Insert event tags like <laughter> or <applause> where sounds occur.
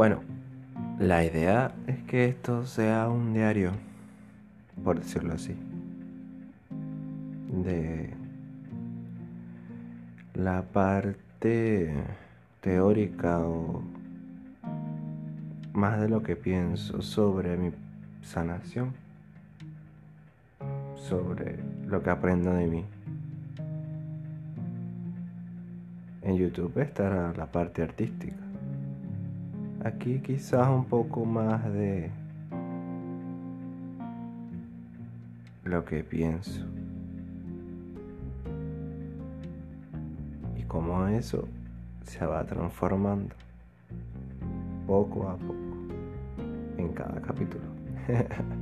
Bueno, la idea es que esto sea un diario, por decirlo así, de la parte teórica o más de lo que pienso sobre mi sanación, sobre lo que aprendo de mí. En YouTube estará la parte artística. Aquí quizás un poco más de lo que pienso. Y cómo eso se va transformando poco a poco en cada capítulo. <laughs>